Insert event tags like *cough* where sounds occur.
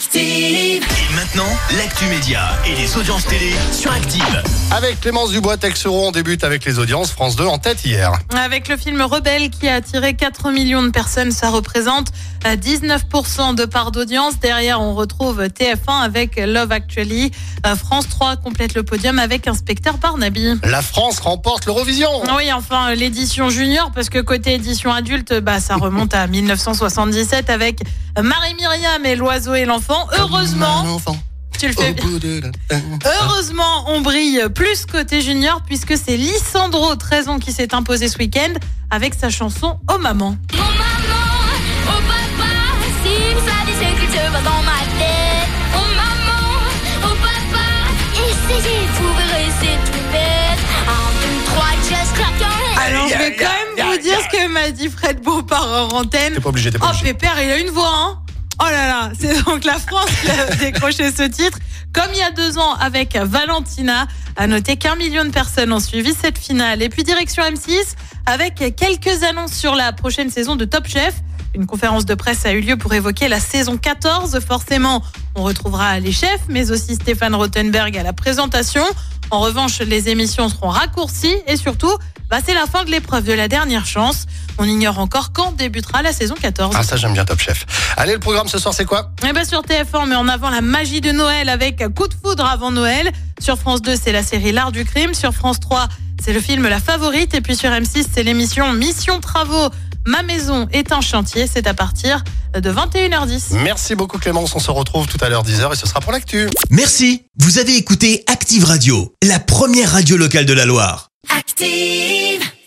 Active. Et maintenant, l'actu média et les audiences télé sur Active. Avec Clémence Dubois, Texeron, on débute avec les audiences France 2 en tête hier. Avec le film Rebelle qui a attiré 4 millions de personnes, ça représente euh, 19% de part d'audience. Derrière, on retrouve TF1 avec Love Actually. Euh, France 3 complète le podium avec Inspecteur Barnaby. La France remporte l'Eurovision. Oui, enfin, l'édition junior, parce que côté édition adulte, bah, ça remonte à 1977 avec Marie-Myriam et l'oiseau et l'enfant. Heureusement, tu le fais bien. Heureusement, on brille plus côté junior puisque c'est Lissandro, 13 ans, qui s'est imposé ce week-end avec sa chanson Oh maman. Oh maman, oh papa. Oh maman, oh papa, essayez, vous verrez, c'est tout bête. Un, deux, trois, just clap your hands. Alors, je vais quand même vous dire ce que m'a dit Fred Beaupart en antenne. T'es pas obligé, t'es pas Oh, obligé. Pépère, il a une voix, hein Oh là là, c'est donc la France qui a *laughs* décroché ce titre. Comme il y a deux ans avec Valentina, à noter qu'un million de personnes ont suivi cette finale. Et puis direction M6 avec quelques annonces sur la prochaine saison de Top Chef. Une conférence de presse a eu lieu pour évoquer la saison 14. Forcément, on retrouvera les chefs, mais aussi Stéphane Rothenberg à la présentation. En revanche, les émissions seront raccourcies et surtout, bah, c'est la fin de l'épreuve de la dernière chance. On ignore encore quand débutera la saison 14. Ah ça j'aime bien Top Chef. Allez, le programme ce soir c'est quoi? Eh ben sur TF1, mais en avant la magie de Noël avec Coup de foudre avant Noël. Sur France 2, c'est la série L'art du crime. Sur France 3, c'est le film La favorite. Et puis sur M6, c'est l'émission Mission Travaux. Ma maison est un chantier. C'est à partir de 21h10. Merci beaucoup Clémence, on se retrouve tout à l'heure 10h et ce sera pour l'actu. Merci, vous avez écouté Active Radio, la première radio locale de la Loire. Active.